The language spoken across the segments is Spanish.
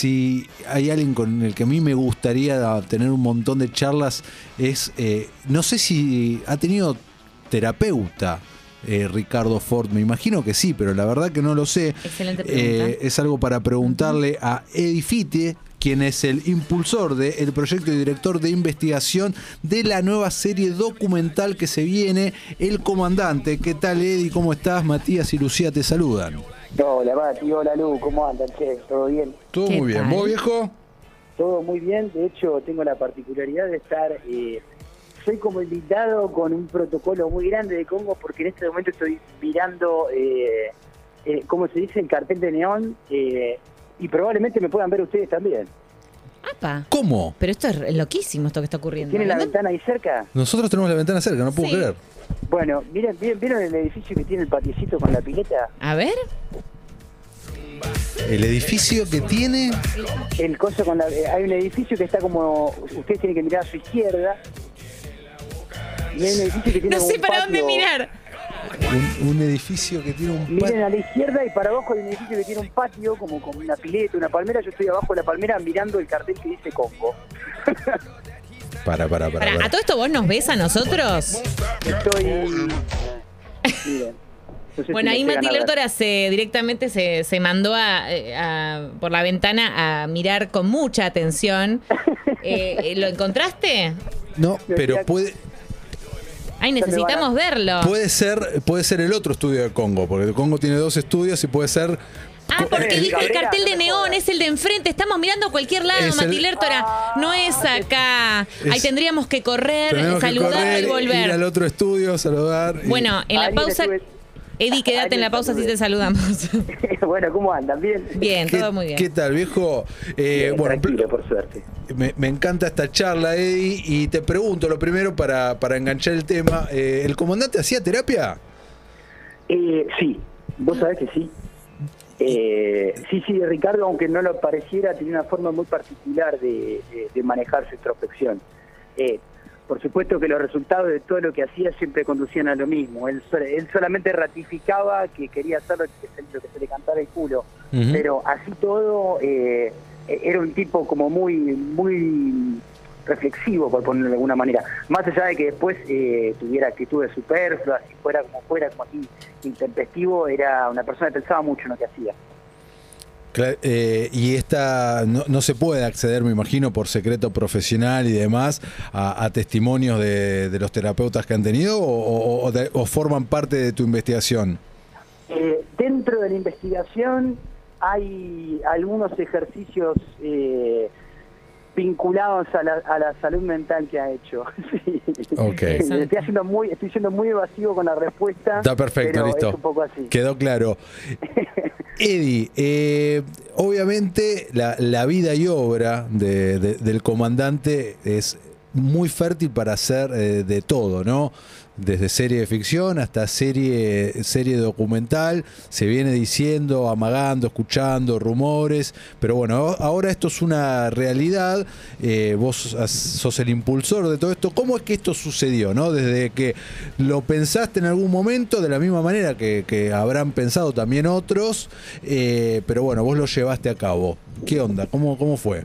si hay alguien con el que a mí me gustaría tener un montón de charlas, es, eh, no sé si ha tenido terapeuta. eh, Ricardo Ford, me imagino que sí, pero la verdad que no lo sé. Excelente pregunta. Eh, es algo para preguntarle a Edifite, quien es el impulsor del proyecto y director de investigación de la nueva serie documental que se viene, El Comandante. ¿Qué tal, Edi? ¿Cómo estás? Matías y Lucía te saludan. Hola, Mati, hola, Lu, ¿cómo andan? Che, ¿todo bien? Todo ¿Qué muy bien. ¿Vos, viejo? Todo muy bien, de hecho tengo la particularidad de estar, eh, soy como invitado con un protocolo muy grande de Congo porque en este momento estoy mirando, eh, eh, ¿cómo se dice?, el cartel de neón eh, y probablemente me puedan ver ustedes también. Apa. ¿Cómo? Pero esto es loquísimo esto que está ocurriendo. ¿Tienen la ¿No? ventana ahí cerca? Nosotros tenemos la ventana cerca, no puedo Sí. creer. Bueno, miren, miren, ¿vieron el edificio que tiene el patiecito con la pileta? A ver. El edificio que tiene. El coso con la, eh, hay un edificio que está como, ustedes tienen que mirar a su izquierda. Y hay un edificio que tiene No como sé un para dónde patio. mirar. Un, un edificio que tiene un Miren patio. a la izquierda y para abajo hay un edificio que tiene un patio, como con una pileta, una palmera. Yo estoy abajo de la palmera mirando el cartel que dice Congo. Para, para, para. ¿A todo esto vos nos ves a nosotros? Estoy. Miren. no sé Bueno, ahí Mati. Lertora se, directamente se, se mandó a, eh, a- por la ventana a mirar con mucha atención. Eh, eh, ¿Lo encontraste? No, pero puede, Ay, necesitamos verlo. puede ser, puede ser el otro estudio de Congo, porque el Congo tiene dos estudios y puede ser. Ah, porque Eh, dijo el cartel de neón, es el de enfrente. Estamos mirando a cualquier lado, Es Mati el- Lertora. No es acá. Ahí tendríamos que correr, Tenemos que saludar correr, y volver. ir al otro estudio, saludar. y- Bueno, en la pausa. Eddie, quédate en la pausa si te saludamos. bueno, ¿cómo andan? ¿Bien? Bien, ¿Qué, todo muy bien. ¿Qué tal, viejo? Eh, Bien, bueno, tranquilo, por suerte. me, me encanta esta charla, Eddie, y te pregunto lo primero para, para enganchar el tema. eh, ¿El comandante hacía terapia? Eh, sí, vos sabés que sí. Eh, sí, sí, Ricardo, aunque no lo pareciera, tenía una forma muy particular de, de- de manejar su introspección. Eh, por supuesto que los resultados de todo lo que hacía siempre conducían a lo mismo. Él, él solamente ratificaba que quería hacer lo que se, lo que se le cantara el culo. Pero así todo, eh, era un tipo como muy, muy reflexivo, por ponerlo de alguna manera. Más allá de que después eh, tuviera actitudes superfluas, y fuera como fuera, como así, intempestivo, era una persona que pensaba mucho en lo que hacía. Eh, y esta no, no se puede acceder, me imagino, por secreto profesional y demás, a, a testimonios de, de los terapeutas que han tenido o, o- o de- o forman parte de tu investigación. Eh, dentro de la investigación hay algunos ejercicios eh, vinculados a la, a la salud mental que ha hecho. Sí. Ok. Estoy, haciendo muy, estoy siendo muy evasivo con la respuesta. Está perfecto, pero listo. Es un poco así. Quedó claro. Eddie, eh, obviamente la, la vida y obra de- de- del comandante es muy fértil para hacer eh, de todo, ¿no? Desde serie de ficción hasta serie, serie documental, se viene diciendo, amagando, escuchando rumores, pero bueno, ahora esto es una realidad, eh, vos sos el impulsor de todo esto, ¿cómo es que esto sucedió, no? Desde que lo pensaste en algún momento, de la misma manera que, que habrán pensado también otros, eh, pero bueno, vos lo llevaste a cabo. ¿Qué onda? ¿Cómo, cómo fue?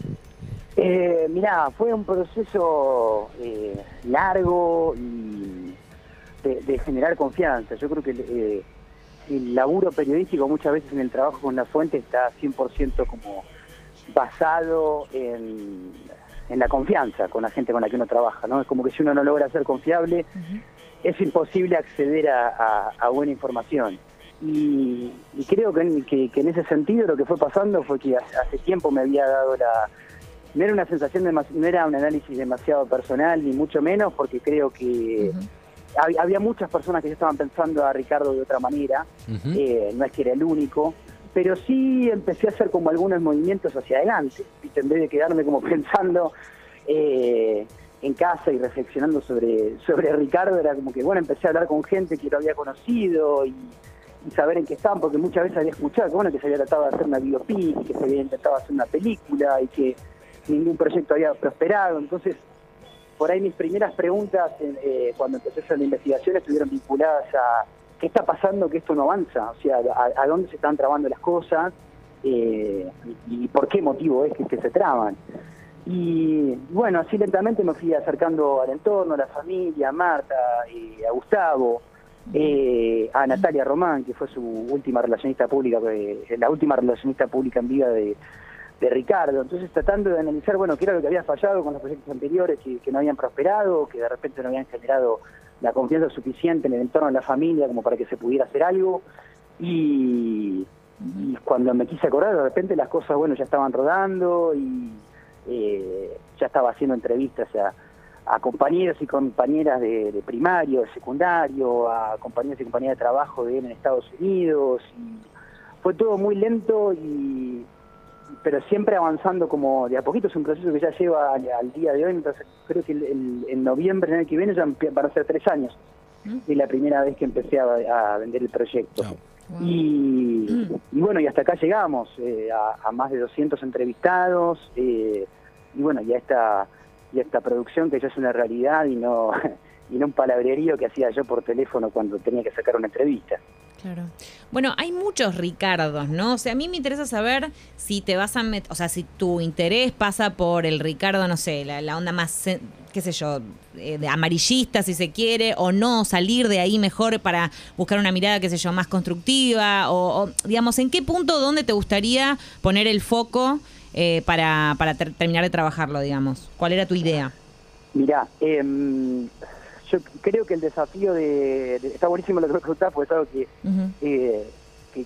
Eh, mirá, fue un proceso eh, largo y de, de generar confianza. Yo creo que eh, el laburo periodístico muchas veces en el trabajo con la fuente está 100% como basado en, en la confianza con la gente con la que uno trabaja. ¿no? Es como que si uno no logra ser confiable, es imposible acceder a, a- a buena información. Y, y creo que en, que- que en ese sentido lo que fue pasando fue que hace, hace tiempo me había dado la... No era una sensación, demas- no era un análisis demasiado personal, ni mucho menos, porque creo que había muchas personas que ya estaban pensando a Ricardo de otra manera, eh, no es que era el único, pero sí empecé a hacer como algunos movimientos hacia adelante, ¿viste? en vez de quedarme como pensando eh, en casa y reflexionando sobre, sobre Ricardo, era como que, bueno, empecé a hablar con gente que lo había conocido y, y saber en qué estaban, porque muchas veces había escuchado que, bueno, que se había tratado de hacer una biopic, y que se había intentado hacer una película y que ningún proyecto había prosperado, entonces por ahí mis primeras preguntas eh, cuando empecé a hacer la investigación estuvieron vinculadas a qué está pasando que esto no avanza, o sea, a, dónde se están trabando las cosas, eh, y, por qué motivo es que, se traban. Y bueno, así lentamente me fui acercando al entorno, a la familia, a Marta, a Gustavo, eh, a Natalia Román, que fue su última relacionista pública, eh, la última relacionista pública en vida de, Ricardo. Entonces tratando de analizar, bueno, qué era lo que había fallado con los proyectos anteriores, que, que no habían prosperado, que de repente no habían generado la confianza suficiente en el entorno de la familia como para que se pudiera hacer algo. Y, cuando me quise acordar, de repente las cosas, bueno, ya estaban rodando y eh, ya estaba haciendo entrevistas a, compañeros y compañeras de, primario, de secundario, a compañeros y compañeras de trabajo de él en Estados Unidos. Y fue todo muy lento y pero siempre avanzando como de a poquito, es un proceso que ya lleva al, día de hoy, entonces creo que en noviembre, el año que viene, ya van a ser tres años. Y la primera vez que empecé a, vender el proyecto. Y, bueno, y hasta acá llegamos, eh, a, más de 200 entrevistados, eh, y bueno, ya esta, ya esta producción que ya es una realidad y no, y no un palabrerío que hacía yo por teléfono cuando tenía que sacar una entrevista. Claro. Bueno, hay muchos Ricardos, ¿no? O sea, a mí me interesa saber si te vas a meter, o sea, si tu interés pasa por el Ricardo, no sé, la, onda más, qué sé yo, eh, de amarillista, si se quiere, o no, salir de ahí mejor para buscar una mirada, qué sé yo, más constructiva, o, digamos, ¿en qué punto, dónde te gustaría poner el foco eh, para, para terminar de trabajarlo, digamos? ¿Cuál era tu idea? Mira, eh, yo creo que el desafío de, está buenísimo lo que preguntás, porque es algo eh, que,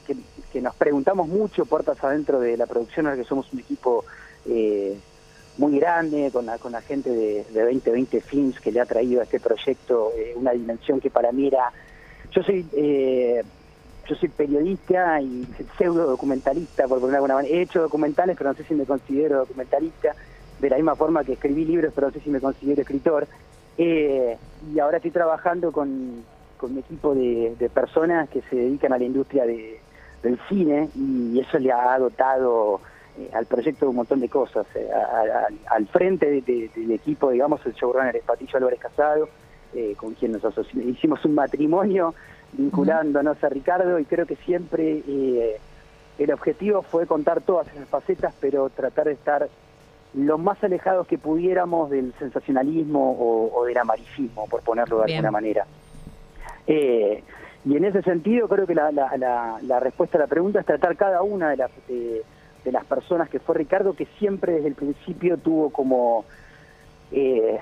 que, nos preguntamos mucho puertas adentro de la producción, ahora que somos un equipo eh, muy grande, con la, con la gente de, de 2020 Films que le ha traído a este proyecto eh, una dimensión que para mí era... Yo soy... yo soy periodista y pseudo documentalista, por poner alguna manera. He hecho documentales, pero no sé si me considero documentalista, de la misma forma que escribí libros, pero no sé si me considero escritor. Eh, y ahora estoy trabajando con, con un equipo de, personas que se dedican a la industria de, del cine y eso le ha dotado eh, al proyecto un montón de cosas. Eh, al frente del equipo, digamos, el showrunner es Patillo Álvarez Casado, con quien nos hicimos un matrimonio vinculándonos a Ricardo y creo que siempre el objetivo fue contar todas esas facetas, pero tratar de estar lo más alejados que pudiéramos del sensacionalismo o, del amarillismo, por ponerlo de alguna manera. Eh, y en ese sentido creo que la, la, respuesta a la pregunta es tratar cada una de las, de, las personas que fue Ricardo, que siempre desde el principio tuvo como... Eh,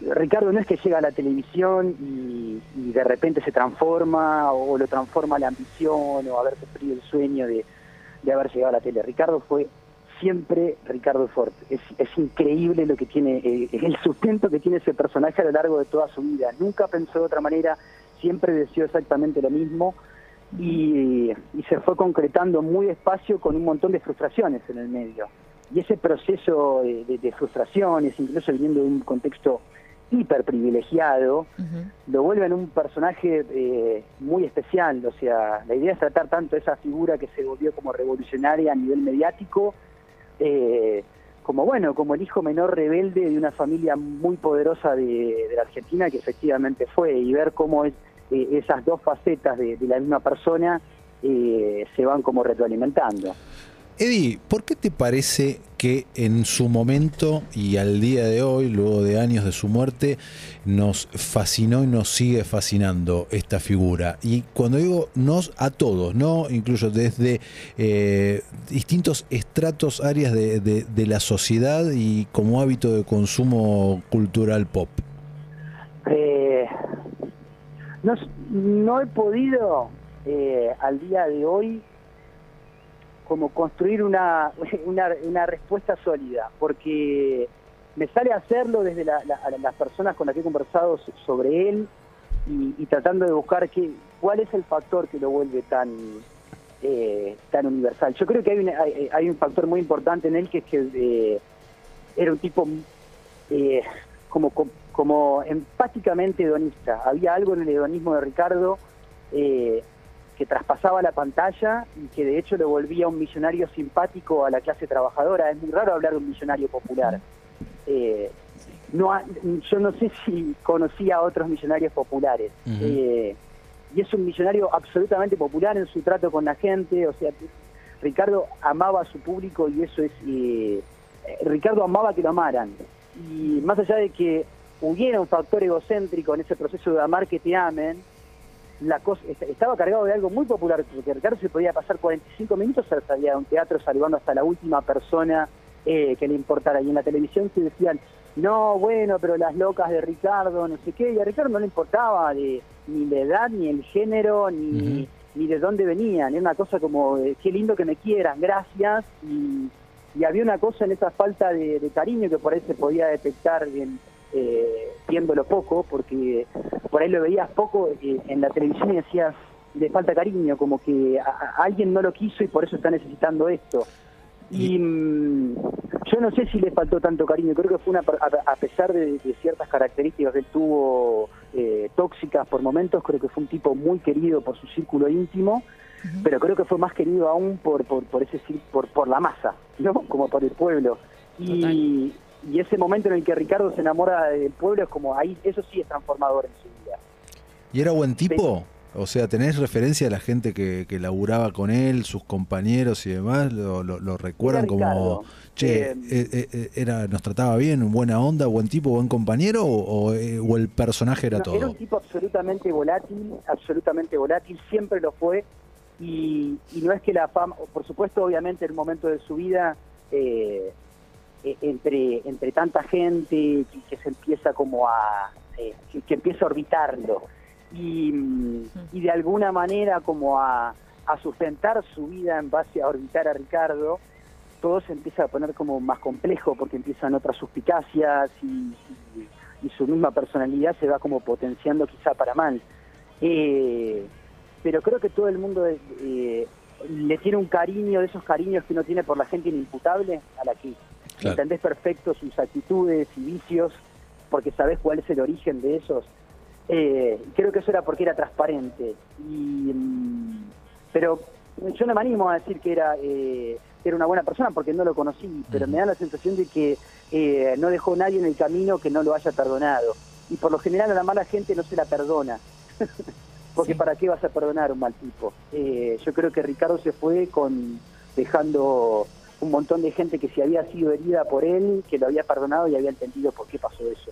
Ricardo no es que llega a la televisión y, y, de repente se transforma o lo transforma la ambición o haber sufrido el sueño de, de haber llegado a la tele. Ricardo fue siempre Ricardo Ford. Es, increíble lo que tiene, eh, el sustento que tiene ese personaje a lo largo de toda su vida. Nunca pensó de otra manera, siempre deseó exactamente lo mismo y, se fue concretando muy despacio con un montón de frustraciones en el medio. Y ese proceso de, frustraciones, incluso viniendo de un contexto hiper privilegiado, lo vuelve en un personaje eh, muy especial. O sea, la idea es tratar tanto esa figura que se volvió como revolucionaria a nivel mediático, eh, como bueno, como el hijo menor rebelde de una familia muy poderosa de, la Argentina, que efectivamente fue, y ver cómo es, eh, esas dos facetas de, la misma persona eh, se van como retroalimentando. Eddie, ¿por qué te parece que en su momento y al día de hoy, luego de años de su muerte, nos fascinó y nos sigue fascinando esta figura? Y cuando digo nos, a todos, ¿no? Incluso desde eh, distintos estratos, áreas de, la sociedad y como hábito de consumo cultural pop. Eh, no, he podido eh, al día de hoy como construir una, una, respuesta sólida, porque me sale hacerlo desde las personas con las que he conversado sobre él y, tratando de buscar qué, cuál es el factor que lo vuelve tan, eh, tan universal. Yo creo que hay, hay, un factor muy importante en él que es que eh, era un tipo eh, como, como empáticamente hedonista. Había algo en el hedonismo de Ricardo que traspasaba la pantalla y que de hecho lo volvía un millonario simpático a la clase trabajadora. Es muy raro hablar de un millonario popular. Eh, no yo no sé si conocía a otros millonarios populares. Eh, y es un millonario absolutamente popular en su trato con la gente, o sea, Ricardo amaba a su público y eso es... Eh, Ricardo amaba que lo amaran. Y más allá de que hubiera un factor egocéntrico en ese proceso de amar que te amen, la cosa estaba cargado de algo muy popular, porque Ricardo se podía pasar 45 minutos salía a un teatro saludando hasta la última persona eh, que le importara. Y en la televisión se decían, no, bueno, pero las locas de Ricardo, no sé qué, y a Ricardo no le importaba de, ni la edad, ni el género, ni, ni de dónde venían. Era una cosa como, qué lindo que me quieran, gracias. Y, había una cosa en esa falta de, cariño que por ahí se podía detectar en, eh, viéndolo poco, porque por ahí lo veías poco eh, en la televisión y decías, le falta cariño, como que alguien no lo quiso y por eso está necesitando esto. Y mm, yo no sé si le faltó tanto cariño, creo que fue una, a, pesar de, ciertas características que él tuvo eh, tóxicas por momentos, creo que fue un tipo muy querido por su círculo íntimo, pero creo que fue más querido aún por, por, por ese por, por la masa, ¿no? Como por el pueblo. Y, y ese momento en el que Ricardo se enamora del pueblo es como ahí, eso sí es transformador en su vida. ¿Y era buen tipo? O sea, ¿tenés referencia a la gente que, que laburaba con él, sus compañeros y demás? ¿Lo, lo, recuerdan como, che, eh, eh, eh, era, nos trataba bien, buena onda, buen tipo, buen compañero o, el personaje era todo? Era un tipo absolutamente volátil, absolutamente volátil, siempre lo fue. Y, y no es que la fama, por supuesto, obviamente, en el momento de su vida, entre, entre tanta gente que, se empieza como a, que empieza a orbitarlo y, de alguna manera como a, sustentar su vida en base a orbitar a Ricardo, todo se empieza a poner como más complejo porque empiezan otras suspicacias y, su misma personalidad se va como potenciando quizá para mal. Eh, pero creo que todo el mundo eh, le tiene un cariño de esos cariños que uno tiene por la gente inimputable, a la que entendés perfecto sus actitudes y vicios, porque sabés cuál es el origen de esos. Eh, creo que eso era porque era transparente. Y, mm, pero yo no me animo a decir que era, eh, era una buena persona porque no lo conocí, pero me da la sensación de que eh, no dejó nadie en el camino que no lo haya perdonado. Y por lo general a la mala gente no se la perdona. porque ¿para qué vas a perdonar a un mal tipo? yo creo que Ricardo se fue con dejando un montón de gente que se había sido herida por él, que lo había perdonado y había entendido por qué pasó eso.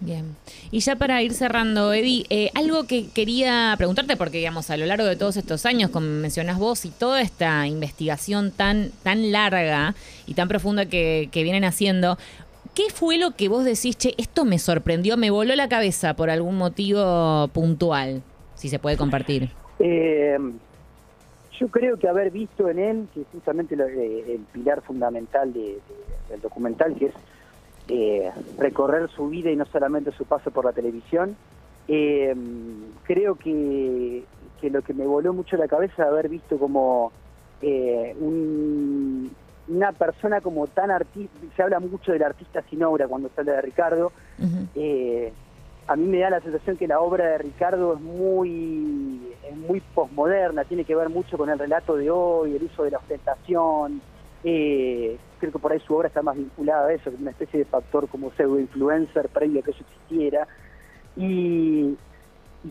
Bien. Y ya para ir cerrando, Eddie, eh, algo que quería preguntarte, porque digamos, a lo largo de todos estos años, como mencionas vos, y toda esta investigación tan, tan larga y tan profunda que, vienen haciendo, ¿qué fue lo que vos decís, che, esto me sorprendió, me voló la cabeza por algún motivo puntual? Si se puede compartir. Eh, yo creo que haber visto en él, que justamente eh, el pilar fundamental del documental, que es eh, recorrer su vida y no solamente su paso por la televisión. Eh, creo que, que, lo que me voló mucho la cabeza es haber visto como eh, una persona como tan artista, se habla mucho del artista sin obra cuando se habla de Ricardo. A mí me da la sensación que la obra de Ricardo es muy, es muy posmoderna, tiene que ver mucho con el relato de hoy, el uso de la ostentación, eh, creo que por ahí su obra está más vinculada a eso, que una especie de factor como pseudo-influencer previo a que eso existiera. Y,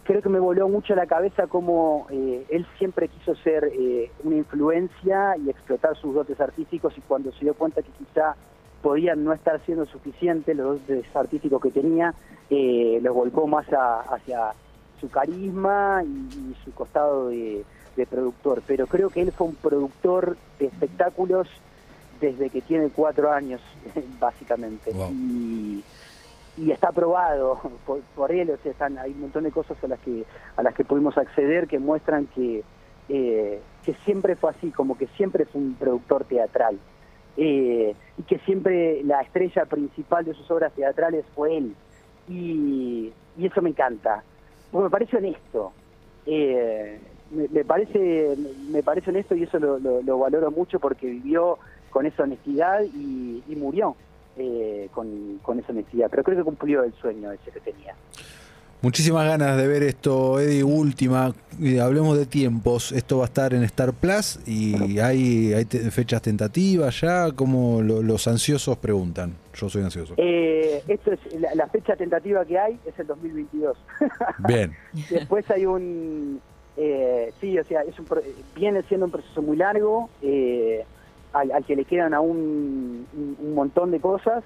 creo que me voló mucho la cabeza como eh, él siempre quiso ser eh, una influencia y explotar sus dotes artísticos y cuando se dio cuenta que quizá podían no estar siendo suficientes los dotes artísticos que tenía, eh, los volcó más hacia su carisma y su costado de de productor, pero creo que él fue un productor de espectáculos desde que tiene cuatro años, básicamente. Y, está probado por, él, o sea, están, hay un montón de cosas a las que, a las que pudimos acceder que muestran que, eh, que siempre fue así, como que siempre fue un productor teatral. Eh, y que siempre la estrella principal de sus obras teatrales fue él. Y, eso me encanta. me parece honesto. Eh, me, parece me parece honesto y eso lo, valoro mucho porque vivió con esa honestidad y, murió eh, con, con, esa honestidad. Pero creo que cumplió el sueño ese que tenía. Muchísimas ganas de ver esto, Eddie. Última, hablemos de tiempos. Esto va a estar en Star Plus y hay, hay fechas tentativas ya, como los ansiosos preguntan. Yo soy ansioso. Eh, esto es la, fecha tentativa que hay es el 2022. Bien. Después hay un Eh, sí, o sea, es un, viene siendo un proceso muy largo, eh, al, al que le quedan aún un, un montón de cosas.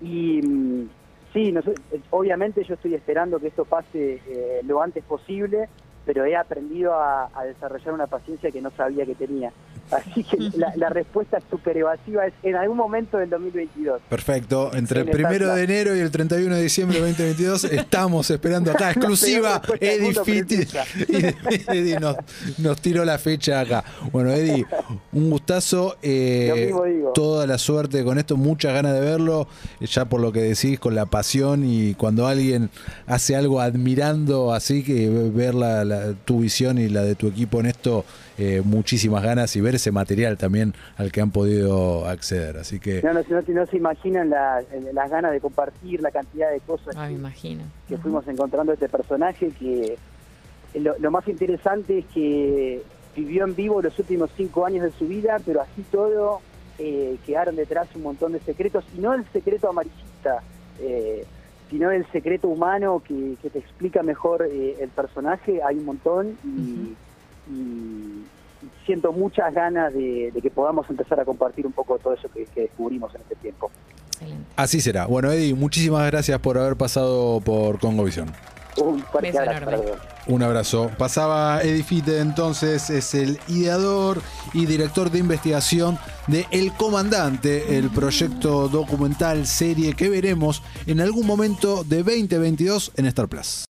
Y mm, sí, eh, obviamente yo estoy esperando que esto pase eh, lo antes posible, pero he aprendido a desarrollar una paciencia que no sabía que tenía. Así que la, la respuesta súper evasiva es en algún momento del 2022. Perfecto. Entre el primero de enero y el 31 de diciembre de 2022 estamos esperando acá, exclusiva, Eddie Fitti. Eddie nos, nos tiró la fecha acá. Bueno, Eddie, un gustazo. eh, toda la suerte con esto, muchas ganas de verlo. Ya por lo que decís, con la pasión y cuando alguien hace algo admirando así, que ver la, la- tu visión y la de tu equipo en esto, eh, muchísimas ganas y ver ese material también al que han podido acceder. Así que. No, no, no, no se imaginan la- las ganas de compartir, la cantidad de cosas Ah, me que, imagino. que fuimos encontrando este personaje que lo, lo más interesante es que vivió en vivo los últimos cinco años de su vida, pero así todo eh, quedaron detrás un montón de secretos, y no el secreto amarillista, eh, sino el secreto humano que, que te explica mejor eh, el personaje, hay un montón y, y siento muchas ganas de, de que podamos empezar a compartir un poco todo eso que, que descubrimos en este tiempo. Excelente. Así será. Bueno, Eddie, muchísimas gracias por haber pasado por Congovisión. Un fuerte abrazo. Un abrazo. Pasaba Eddie Fitte, entonces es el ideador y director de investigación de El Comandante, el proyecto documental serie que veremos en algún momento de 2022 en Star Plus.